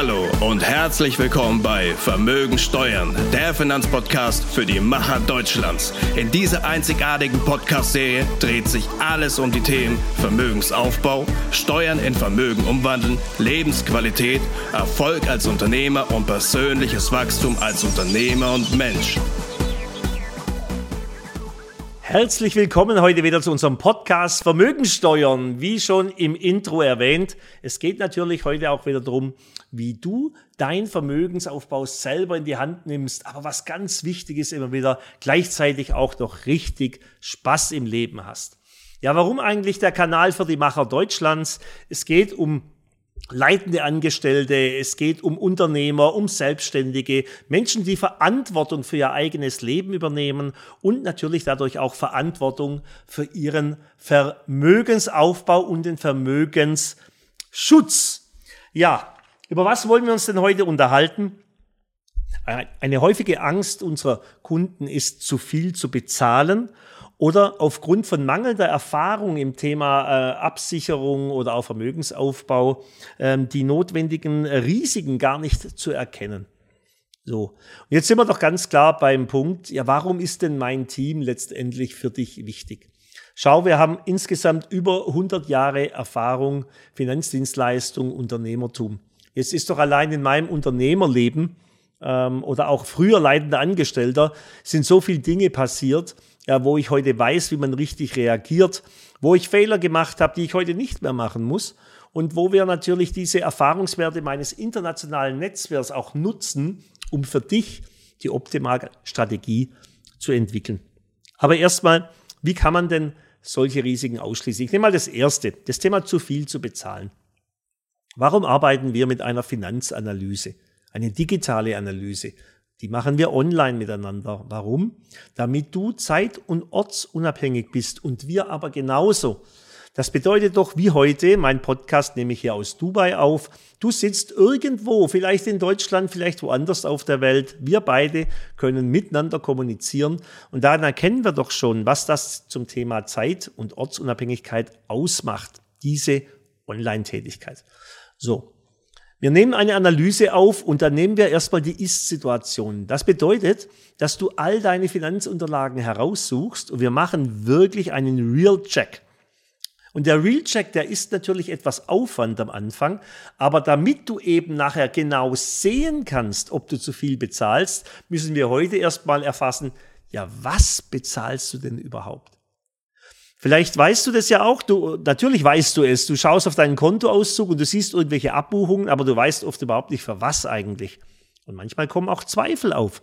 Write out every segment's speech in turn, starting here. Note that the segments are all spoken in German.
Hallo und herzlich willkommen bei Vermögen Steuern, der Finanzpodcast für die Macher Deutschlands. In dieser einzigartigen Podcast-Serie dreht sich alles um die Themen Vermögensaufbau, Steuern in Vermögen umwandeln, Lebensqualität, Erfolg als Unternehmer und persönliches Wachstum als Unternehmer und Mensch. Herzlich willkommen heute wieder zu unserem Podcast Vermögensteuern. Wie schon im Intro erwähnt, es geht natürlich heute auch wieder darum, wie du dein Vermögensaufbau selber in die Hand nimmst. Aber was ganz wichtig ist immer wieder, gleichzeitig auch noch richtig Spaß im Leben hast. Ja, warum eigentlich der Kanal für die Macher Deutschlands? Es geht um leitende Angestellte, es geht um Unternehmer, um Selbstständige, Menschen, die Verantwortung für ihr eigenes Leben übernehmen und natürlich dadurch auch Verantwortung für ihren Vermögensaufbau und den Vermögensschutz. Ja, über was wollen wir uns denn heute unterhalten? Eine häufige Angst unserer Kunden ist, zu viel zu bezahlen oder aufgrund von mangelnder Erfahrung im Thema äh, Absicherung oder auch Vermögensaufbau ähm, die notwendigen Risiken gar nicht zu erkennen. So, und jetzt sind wir doch ganz klar beim Punkt, ja, warum ist denn mein Team letztendlich für dich wichtig? Schau, wir haben insgesamt über 100 Jahre Erfahrung, Finanzdienstleistung, Unternehmertum. Jetzt ist doch allein in meinem Unternehmerleben ähm, oder auch früher leitender Angestellter sind so viele Dinge passiert, ja, wo ich heute weiß, wie man richtig reagiert, wo ich Fehler gemacht habe, die ich heute nicht mehr machen muss und wo wir natürlich diese Erfahrungswerte meines internationalen Netzwerks auch nutzen, um für dich die optimale Strategie zu entwickeln. Aber erstmal, wie kann man denn solche Risiken ausschließen? Ich nehme mal das erste, das Thema zu viel zu bezahlen. Warum arbeiten wir mit einer Finanzanalyse, eine digitale Analyse? Die machen wir online miteinander. Warum? Damit du zeit- und ortsunabhängig bist und wir aber genauso. Das bedeutet doch wie heute, mein Podcast nehme ich hier aus Dubai auf. Du sitzt irgendwo, vielleicht in Deutschland, vielleicht woanders auf der Welt. Wir beide können miteinander kommunizieren und daran erkennen wir doch schon, was das zum Thema Zeit- und Ortsunabhängigkeit ausmacht, diese Online-Tätigkeit. So, wir nehmen eine Analyse auf und dann nehmen wir erstmal die Ist-Situation. Das bedeutet, dass du all deine Finanzunterlagen heraussuchst und wir machen wirklich einen Real-Check. Und der Real-Check, der ist natürlich etwas Aufwand am Anfang, aber damit du eben nachher genau sehen kannst, ob du zu viel bezahlst, müssen wir heute erstmal erfassen, ja, was bezahlst du denn überhaupt? Vielleicht weißt du das ja auch, du, natürlich weißt du es, du schaust auf deinen Kontoauszug und du siehst irgendwelche Abbuchungen, aber du weißt oft überhaupt nicht, für was eigentlich. Und manchmal kommen auch Zweifel auf.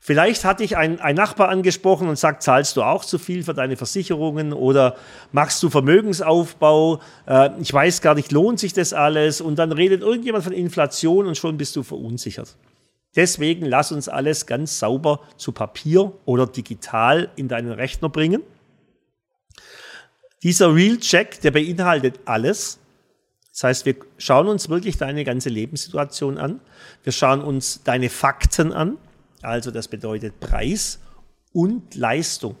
Vielleicht hat dich ein, ein Nachbar angesprochen und sagt, zahlst du auch zu viel für deine Versicherungen oder machst du Vermögensaufbau? Äh, ich weiß gar nicht, lohnt sich das alles? Und dann redet irgendjemand von Inflation und schon bist du verunsichert. Deswegen lass uns alles ganz sauber zu Papier oder digital in deinen Rechner bringen. Dieser Real Check, der beinhaltet alles. Das heißt, wir schauen uns wirklich deine ganze Lebenssituation an. Wir schauen uns deine Fakten an. Also das bedeutet Preis und Leistung.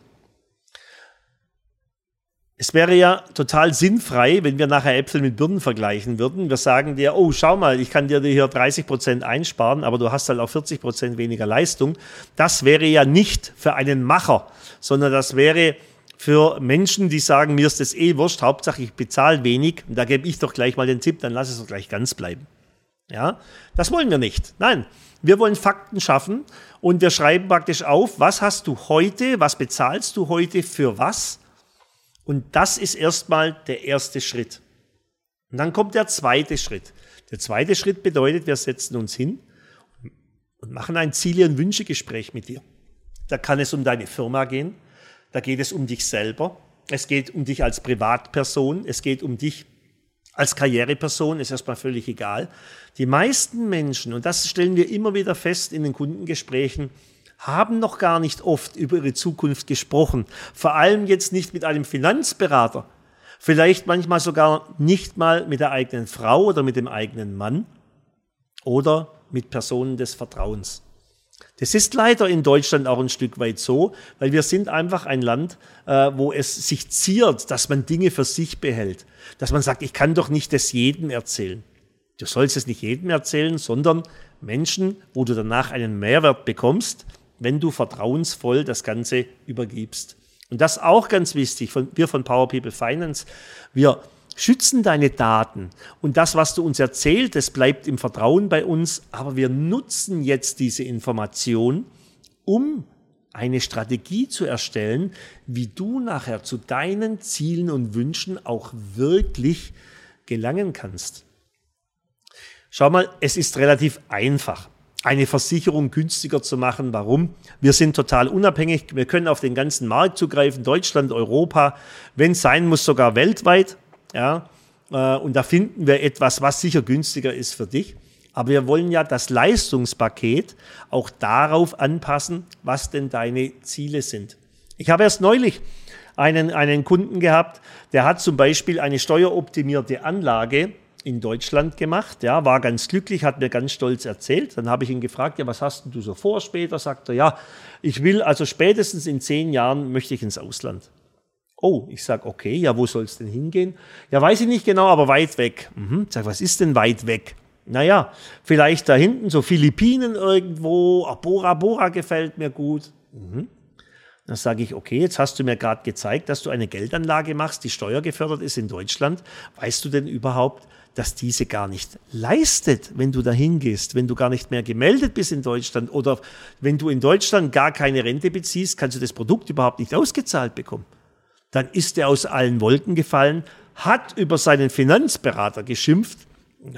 Es wäre ja total sinnfrei, wenn wir nachher Äpfel mit Birnen vergleichen würden. Wir sagen dir, oh, schau mal, ich kann dir hier 30 Prozent einsparen, aber du hast halt auch 40 Prozent weniger Leistung. Das wäre ja nicht für einen Macher, sondern das wäre für Menschen, die sagen, mir ist das eh wurscht, Hauptsache ich bezahle wenig, und da gebe ich doch gleich mal den Tipp, dann lass es doch gleich ganz bleiben. Ja, das wollen wir nicht. Nein, wir wollen Fakten schaffen und wir schreiben praktisch auf, was hast du heute, was bezahlst du heute für was? Und das ist erstmal der erste Schritt. Und dann kommt der zweite Schritt. Der zweite Schritt bedeutet, wir setzen uns hin und machen ein Ziele- und Wünschegespräch mit dir. Da kann es um deine Firma gehen, da geht es um dich selber. Es geht um dich als Privatperson. Es geht um dich als Karriereperson. Ist erstmal völlig egal. Die meisten Menschen, und das stellen wir immer wieder fest in den Kundengesprächen, haben noch gar nicht oft über ihre Zukunft gesprochen. Vor allem jetzt nicht mit einem Finanzberater. Vielleicht manchmal sogar nicht mal mit der eigenen Frau oder mit dem eigenen Mann oder mit Personen des Vertrauens. Das ist leider in Deutschland auch ein Stück weit so, weil wir sind einfach ein Land, äh, wo es sich ziert, dass man Dinge für sich behält. Dass man sagt, ich kann doch nicht das jedem erzählen. Du sollst es nicht jedem erzählen, sondern Menschen, wo du danach einen Mehrwert bekommst, wenn du vertrauensvoll das Ganze übergibst. Und das auch ganz wichtig. Von, wir von Power People Finance, wir schützen deine Daten und das, was du uns erzählt, das bleibt im Vertrauen bei uns, aber wir nutzen jetzt diese Information, um eine Strategie zu erstellen, wie du nachher zu deinen Zielen und Wünschen auch wirklich gelangen kannst. Schau mal, es ist relativ einfach, eine Versicherung günstiger zu machen. Warum? Wir sind total unabhängig. Wir können auf den ganzen Markt zugreifen, Deutschland, Europa, wenn es sein muss, sogar weltweit. Ja, äh, und da finden wir etwas, was sicher günstiger ist für dich. Aber wir wollen ja das Leistungspaket auch darauf anpassen, was denn deine Ziele sind. Ich habe erst neulich einen, einen Kunden gehabt, der hat zum Beispiel eine steueroptimierte Anlage in Deutschland gemacht, ja, war ganz glücklich, hat mir ganz stolz erzählt. Dann habe ich ihn gefragt, ja, was hast denn du so vor später? Sagt er, ja, ich will also spätestens in zehn Jahren möchte ich ins Ausland. Oh, ich sage, okay, ja, wo soll es denn hingehen? Ja, weiß ich nicht genau, aber weit weg. Mhm. Sag, was ist denn weit weg? Naja, vielleicht da hinten, so Philippinen irgendwo, ah, Bora Bora gefällt mir gut. Mhm. Dann sage ich, okay, jetzt hast du mir gerade gezeigt, dass du eine Geldanlage machst, die steuergefördert ist in Deutschland. Weißt du denn überhaupt, dass diese gar nicht leistet, wenn du da hingehst, wenn du gar nicht mehr gemeldet bist in Deutschland oder wenn du in Deutschland gar keine Rente beziehst, kannst du das Produkt überhaupt nicht ausgezahlt bekommen dann ist er aus allen Wolken gefallen, hat über seinen Finanzberater geschimpft.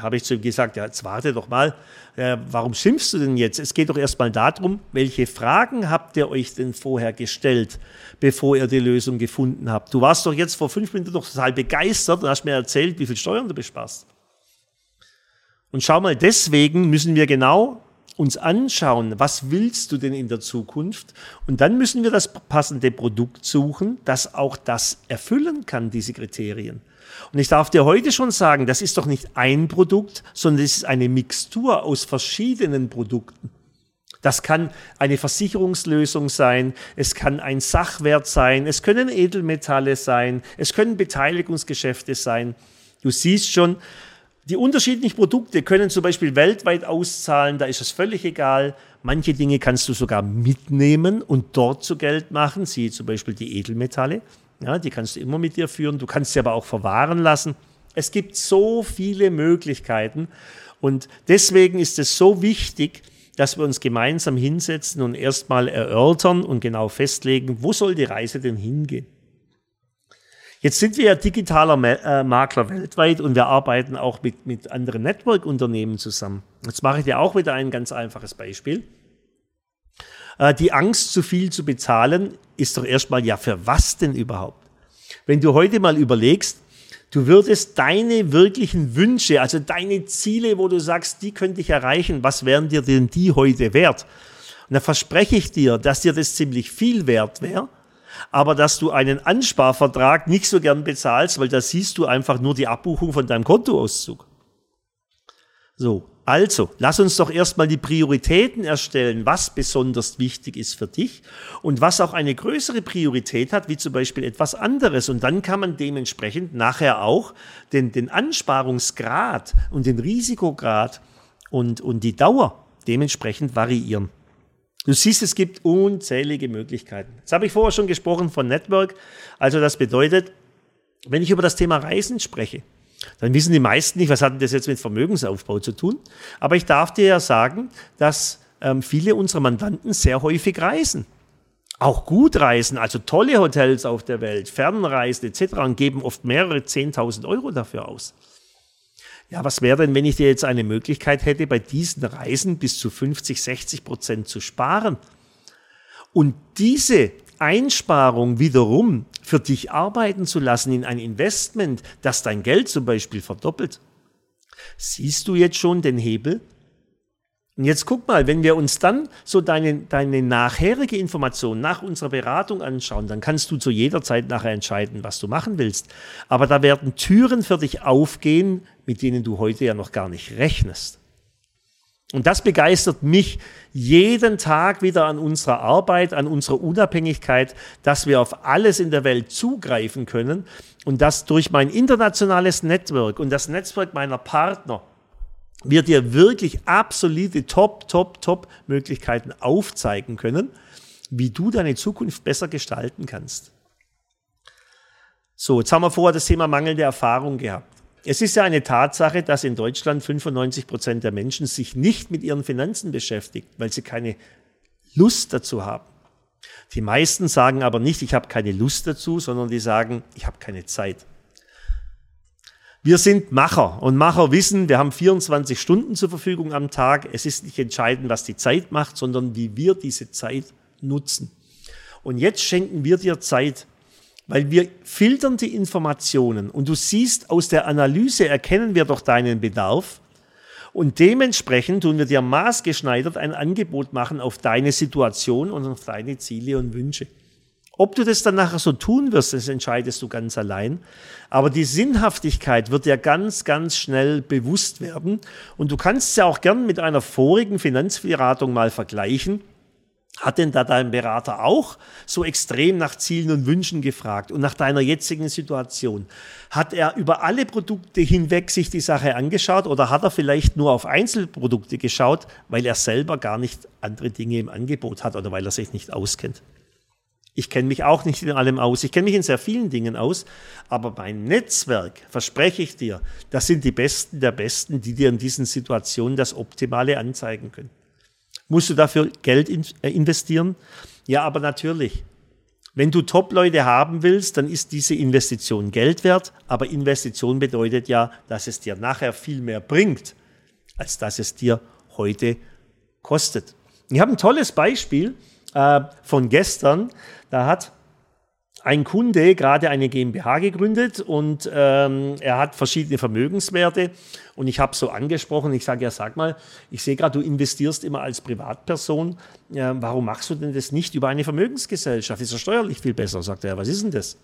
Habe ich zu ihm gesagt, ja, jetzt warte doch mal, äh, warum schimpfst du denn jetzt? Es geht doch erstmal darum, welche Fragen habt ihr euch denn vorher gestellt, bevor ihr die Lösung gefunden habt? Du warst doch jetzt vor fünf Minuten doch total begeistert und hast mir erzählt, wie viel Steuern du besparst. Und schau mal, deswegen müssen wir genau uns anschauen, was willst du denn in der Zukunft? Und dann müssen wir das passende Produkt suchen, das auch das erfüllen kann, diese Kriterien. Und ich darf dir heute schon sagen, das ist doch nicht ein Produkt, sondern es ist eine Mixtur aus verschiedenen Produkten. Das kann eine Versicherungslösung sein, es kann ein Sachwert sein, es können Edelmetalle sein, es können Beteiligungsgeschäfte sein. Du siehst schon, die unterschiedlichen Produkte können zum Beispiel weltweit auszahlen, da ist es völlig egal. Manche Dinge kannst du sogar mitnehmen und dort zu Geld machen, siehe zum Beispiel die Edelmetalle. Ja, die kannst du immer mit dir führen, du kannst sie aber auch verwahren lassen. Es gibt so viele Möglichkeiten und deswegen ist es so wichtig, dass wir uns gemeinsam hinsetzen und erstmal erörtern und genau festlegen, wo soll die Reise denn hingehen. Jetzt sind wir ja digitaler äh, Makler weltweit und wir arbeiten auch mit, mit anderen Network-Unternehmen zusammen. Jetzt mache ich dir auch wieder ein ganz einfaches Beispiel. Äh, die Angst, zu viel zu bezahlen, ist doch erstmal ja für was denn überhaupt? Wenn du heute mal überlegst, du würdest deine wirklichen Wünsche, also deine Ziele, wo du sagst, die könnte ich erreichen, was wären dir denn die heute wert? Und da verspreche ich dir, dass dir das ziemlich viel wert wäre aber dass du einen Ansparvertrag nicht so gern bezahlst, weil da siehst du einfach nur die Abbuchung von deinem Kontoauszug. So, also, lass uns doch erstmal die Prioritäten erstellen, was besonders wichtig ist für dich und was auch eine größere Priorität hat, wie zum Beispiel etwas anderes. Und dann kann man dementsprechend nachher auch den, den Ansparungsgrad und den Risikograd und, und die Dauer dementsprechend variieren. Du siehst, es gibt unzählige Möglichkeiten. Jetzt habe ich vorher schon gesprochen von Network. Also das bedeutet, wenn ich über das Thema Reisen spreche, dann wissen die meisten nicht, was hat das jetzt mit Vermögensaufbau zu tun. Aber ich darf dir ja sagen, dass ähm, viele unserer Mandanten sehr häufig reisen. Auch gut reisen, also tolle Hotels auf der Welt, Fernreisen etc. und geben oft mehrere 10.000 Euro dafür aus. Ja, was wäre denn, wenn ich dir jetzt eine Möglichkeit hätte, bei diesen Reisen bis zu 50, 60 Prozent zu sparen? Und diese Einsparung wiederum für dich arbeiten zu lassen in ein Investment, das dein Geld zum Beispiel verdoppelt. Siehst du jetzt schon den Hebel? Und jetzt guck mal, wenn wir uns dann so deine, deine nachherige Information nach unserer Beratung anschauen, dann kannst du zu jeder Zeit nachher entscheiden, was du machen willst. Aber da werden Türen für dich aufgehen, mit denen du heute ja noch gar nicht rechnest. Und das begeistert mich jeden Tag wieder an unserer Arbeit, an unserer Unabhängigkeit, dass wir auf alles in der Welt zugreifen können und dass durch mein internationales Network und das Netzwerk meiner Partner wir dir wirklich absolute Top, Top, Top Möglichkeiten aufzeigen können, wie du deine Zukunft besser gestalten kannst. So, jetzt haben wir vorher das Thema mangelnde Erfahrung gehabt. Es ist ja eine Tatsache, dass in Deutschland 95 Prozent der Menschen sich nicht mit ihren Finanzen beschäftigt, weil sie keine Lust dazu haben. Die meisten sagen aber nicht, ich habe keine Lust dazu, sondern die sagen, ich habe keine Zeit. Wir sind Macher und Macher wissen, wir haben 24 Stunden zur Verfügung am Tag. Es ist nicht entscheidend, was die Zeit macht, sondern wie wir diese Zeit nutzen. Und jetzt schenken wir dir Zeit, weil wir filtern die Informationen und du siehst, aus der Analyse erkennen wir doch deinen Bedarf und dementsprechend tun wir dir maßgeschneidert ein Angebot machen auf deine Situation und auf deine Ziele und Wünsche. Ob du das dann nachher so tun wirst, das entscheidest du ganz allein. Aber die Sinnhaftigkeit wird dir ganz, ganz schnell bewusst werden. Und du kannst es ja auch gern mit einer vorigen Finanzberatung mal vergleichen. Hat denn da dein Berater auch so extrem nach Zielen und Wünschen gefragt und nach deiner jetzigen Situation? Hat er über alle Produkte hinweg sich die Sache angeschaut oder hat er vielleicht nur auf Einzelprodukte geschaut, weil er selber gar nicht andere Dinge im Angebot hat oder weil er sich nicht auskennt? Ich kenne mich auch nicht in allem aus. Ich kenne mich in sehr vielen Dingen aus. Aber mein Netzwerk, verspreche ich dir, das sind die Besten der Besten, die dir in diesen Situationen das Optimale anzeigen können. Musst du dafür Geld äh, investieren? Ja, aber natürlich. Wenn du Top-Leute haben willst, dann ist diese Investition Geld wert. Aber Investition bedeutet ja, dass es dir nachher viel mehr bringt, als dass es dir heute kostet. Ich habe ein tolles Beispiel äh, von gestern. Da hat ein Kunde gerade eine GmbH gegründet und ähm, er hat verschiedene Vermögenswerte. Und ich habe so angesprochen, ich sage ja, sag mal, ich sehe gerade, du investierst immer als Privatperson. Äh, warum machst du denn das nicht über eine Vermögensgesellschaft? Ist ja steuerlich viel besser. Sagt er, was ist denn das?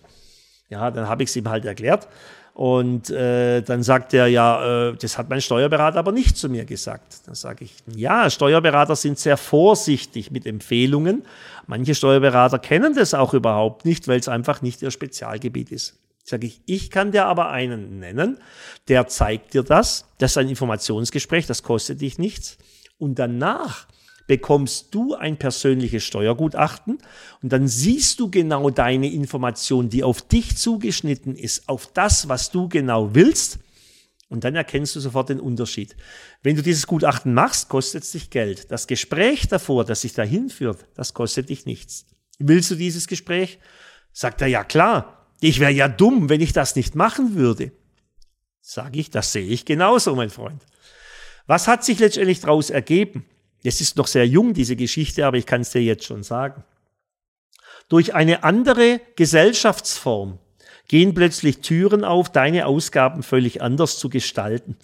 Ja, dann habe ich es ihm halt erklärt. Und äh, dann sagt er, ja, äh, das hat mein Steuerberater aber nicht zu mir gesagt. Dann sage ich, ja, Steuerberater sind sehr vorsichtig mit Empfehlungen. Manche Steuerberater kennen das auch überhaupt nicht, weil es einfach nicht ihr Spezialgebiet ist. Sage ich, ich kann dir aber einen nennen, der zeigt dir das. Das ist ein Informationsgespräch, das kostet dich nichts. Und danach bekommst du ein persönliches Steuergutachten und dann siehst du genau deine Information, die auf dich zugeschnitten ist, auf das, was du genau willst. Und dann erkennst du sofort den Unterschied. Wenn du dieses Gutachten machst, kostet es dich Geld. Das Gespräch davor, das dich dahin führt, das kostet dich nichts. Willst du dieses Gespräch? Sagt er, ja klar. Ich wäre ja dumm, wenn ich das nicht machen würde. Sage ich, das sehe ich genauso, mein Freund. Was hat sich letztendlich daraus ergeben? Es ist noch sehr jung, diese Geschichte, aber ich kann es dir jetzt schon sagen. Durch eine andere Gesellschaftsform gehen plötzlich Türen auf, deine Ausgaben völlig anders zu gestalten.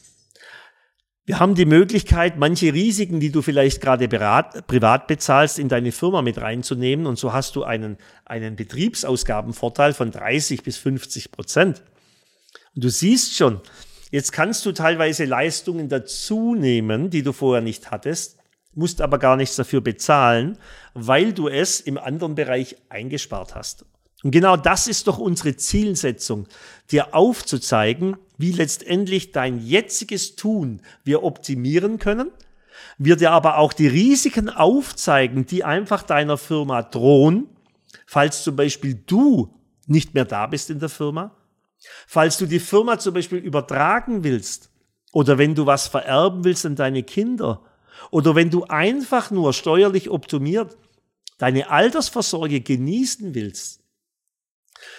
Wir haben die Möglichkeit, manche Risiken, die du vielleicht gerade berat, privat bezahlst, in deine Firma mit reinzunehmen. Und so hast du einen, einen Betriebsausgabenvorteil von 30 bis 50 Prozent. Und du siehst schon, jetzt kannst du teilweise Leistungen dazu nehmen, die du vorher nicht hattest musst aber gar nichts dafür bezahlen, weil du es im anderen Bereich eingespart hast. Und genau das ist doch unsere Zielsetzung, dir aufzuzeigen, wie letztendlich dein jetziges Tun wir optimieren können, wir dir aber auch die Risiken aufzeigen, die einfach deiner Firma drohen, falls zum Beispiel du nicht mehr da bist in der Firma, falls du die Firma zum Beispiel übertragen willst oder wenn du was vererben willst an deine Kinder oder wenn du einfach nur steuerlich optimiert deine Altersvorsorge genießen willst.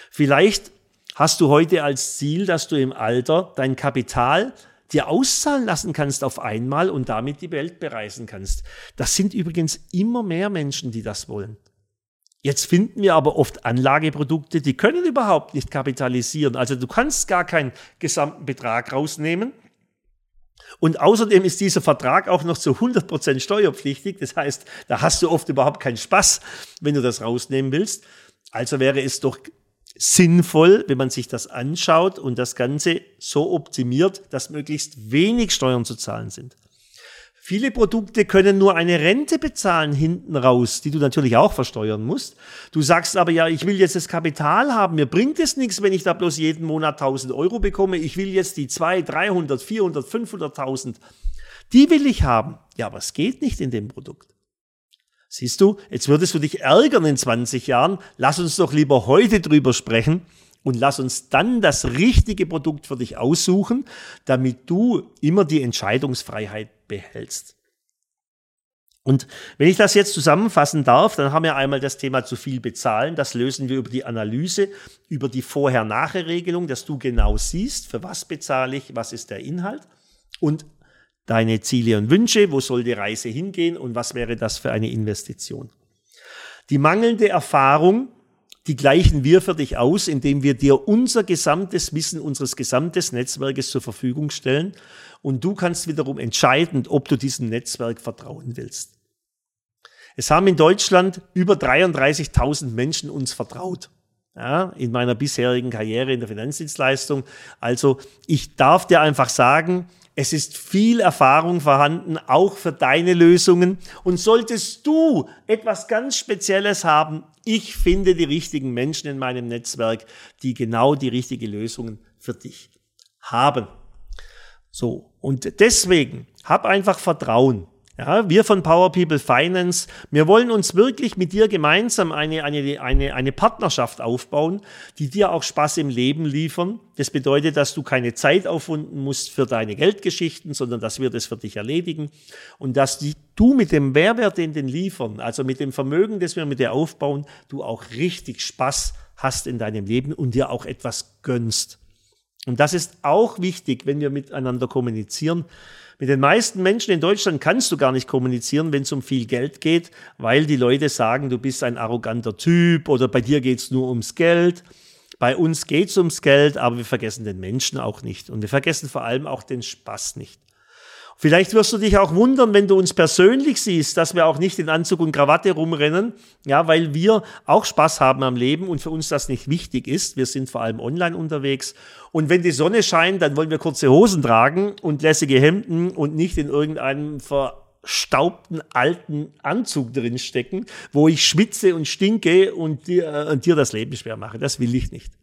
Vielleicht hast du heute als Ziel, dass du im Alter dein Kapital dir auszahlen lassen kannst auf einmal und damit die Welt bereisen kannst. Das sind übrigens immer mehr Menschen, die das wollen. Jetzt finden wir aber oft Anlageprodukte, die können überhaupt nicht kapitalisieren. Also du kannst gar keinen gesamten Betrag rausnehmen, und außerdem ist dieser Vertrag auch noch zu 100% steuerpflichtig. Das heißt, da hast du oft überhaupt keinen Spaß, wenn du das rausnehmen willst. Also wäre es doch sinnvoll, wenn man sich das anschaut und das Ganze so optimiert, dass möglichst wenig Steuern zu zahlen sind. Viele Produkte können nur eine Rente bezahlen hinten raus, die du natürlich auch versteuern musst. Du sagst aber ja, ich will jetzt das Kapital haben. Mir bringt es nichts, wenn ich da bloß jeden Monat 1000 Euro bekomme. Ich will jetzt die 200, 300, 400, 500.000. Die will ich haben. Ja, aber es geht nicht in dem Produkt. Siehst du, jetzt würdest du dich ärgern in 20 Jahren. Lass uns doch lieber heute drüber sprechen und lass uns dann das richtige Produkt für dich aussuchen, damit du immer die Entscheidungsfreiheit behältst. Und wenn ich das jetzt zusammenfassen darf, dann haben wir einmal das Thema zu viel bezahlen. Das lösen wir über die Analyse, über die Vorher-Nachher-Regelung, dass du genau siehst, für was bezahle ich, was ist der Inhalt und deine Ziele und Wünsche, wo soll die Reise hingehen und was wäre das für eine Investition. Die mangelnde Erfahrung, die gleichen wir für dich aus, indem wir dir unser gesamtes Wissen unseres gesamtes Netzwerkes zur Verfügung stellen und du kannst wiederum entscheiden, ob du diesem Netzwerk vertrauen willst. Es haben in Deutschland über 33.000 Menschen uns vertraut. Ja, in meiner bisherigen Karriere in der Finanzdienstleistung. Also ich darf dir einfach sagen, es ist viel Erfahrung vorhanden, auch für deine Lösungen. Und solltest du etwas ganz Spezielles haben, ich finde die richtigen Menschen in meinem Netzwerk, die genau die richtige Lösungen für dich haben. So. Und deswegen hab einfach Vertrauen. Ja, wir von Power People Finance, wir wollen uns wirklich mit dir gemeinsam eine, eine, eine, eine Partnerschaft aufbauen, die dir auch Spaß im Leben liefern. Das bedeutet, dass du keine Zeit aufwenden musst für deine Geldgeschichten, sondern dass wir das für dich erledigen und dass die, du mit dem Mehrwert, den den liefern, also mit dem Vermögen, das wir mit dir aufbauen, du auch richtig Spaß hast in deinem Leben und dir auch etwas gönnst. Und das ist auch wichtig, wenn wir miteinander kommunizieren. Mit den meisten Menschen in Deutschland kannst du gar nicht kommunizieren, wenn es um viel Geld geht, weil die Leute sagen, du bist ein arroganter Typ oder bei dir geht es nur ums Geld. Bei uns geht es ums Geld, aber wir vergessen den Menschen auch nicht. Und wir vergessen vor allem auch den Spaß nicht. Vielleicht wirst du dich auch wundern, wenn du uns persönlich siehst, dass wir auch nicht in Anzug und Krawatte rumrennen, ja, weil wir auch Spaß haben am Leben und für uns das nicht wichtig ist. Wir sind vor allem online unterwegs. Und wenn die Sonne scheint, dann wollen wir kurze Hosen tragen und lässige Hemden und nicht in irgendeinem verstaubten alten Anzug drin stecken, wo ich schwitze und stinke und dir, äh, und dir das Leben schwer mache. Das will ich nicht.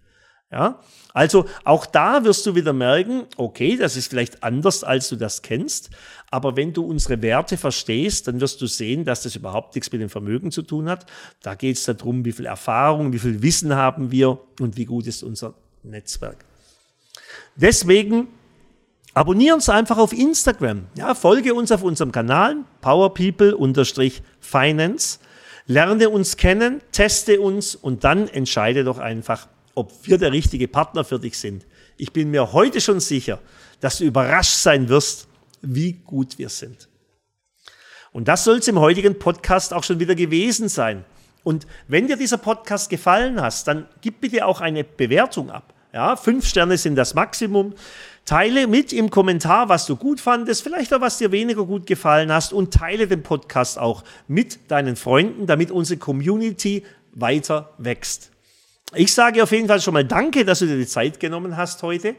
Ja, also auch da wirst du wieder merken, okay, das ist vielleicht anders, als du das kennst, aber wenn du unsere Werte verstehst, dann wirst du sehen, dass das überhaupt nichts mit dem Vermögen zu tun hat. Da geht es darum, wie viel Erfahrung, wie viel Wissen haben wir und wie gut ist unser Netzwerk. Deswegen abonniere uns einfach auf Instagram. Ja, folge uns auf unserem Kanal powerpeople-finance. Lerne uns kennen, teste uns und dann entscheide doch einfach, ob wir der richtige Partner für dich sind. Ich bin mir heute schon sicher, dass du überrascht sein wirst, wie gut wir sind. Und das soll es im heutigen Podcast auch schon wieder gewesen sein. Und wenn dir dieser Podcast gefallen hat, dann gib bitte auch eine Bewertung ab. Ja, fünf Sterne sind das Maximum. Teile mit im Kommentar, was du gut fandest, vielleicht auch was dir weniger gut gefallen hast und teile den Podcast auch mit deinen Freunden, damit unsere Community weiter wächst. Ich sage auf jeden Fall schon mal Danke, dass du dir die Zeit genommen hast heute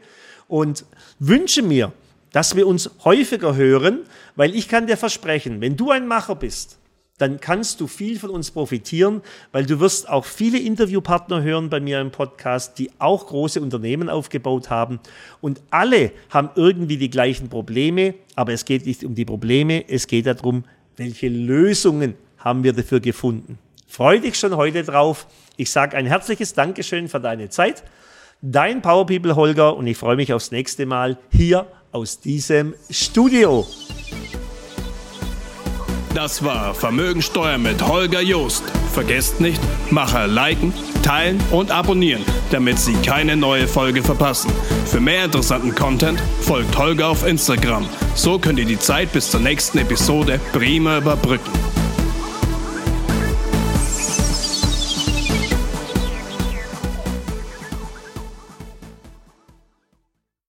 und wünsche mir, dass wir uns häufiger hören, weil ich kann dir versprechen, wenn du ein Macher bist, dann kannst du viel von uns profitieren, weil du wirst auch viele Interviewpartner hören bei mir im Podcast, die auch große Unternehmen aufgebaut haben und alle haben irgendwie die gleichen Probleme, aber es geht nicht um die Probleme, es geht darum, welche Lösungen haben wir dafür gefunden. Freu dich schon heute drauf. Ich sage ein herzliches Dankeschön für deine Zeit. Dein Power People Holger und ich freue mich aufs nächste Mal hier aus diesem Studio. Das war Vermögensteuer mit Holger Joost. Vergesst nicht, Macher liken, teilen und abonnieren, damit Sie keine neue Folge verpassen. Für mehr interessanten Content folgt Holger auf Instagram. So könnt ihr die Zeit bis zur nächsten Episode prima überbrücken.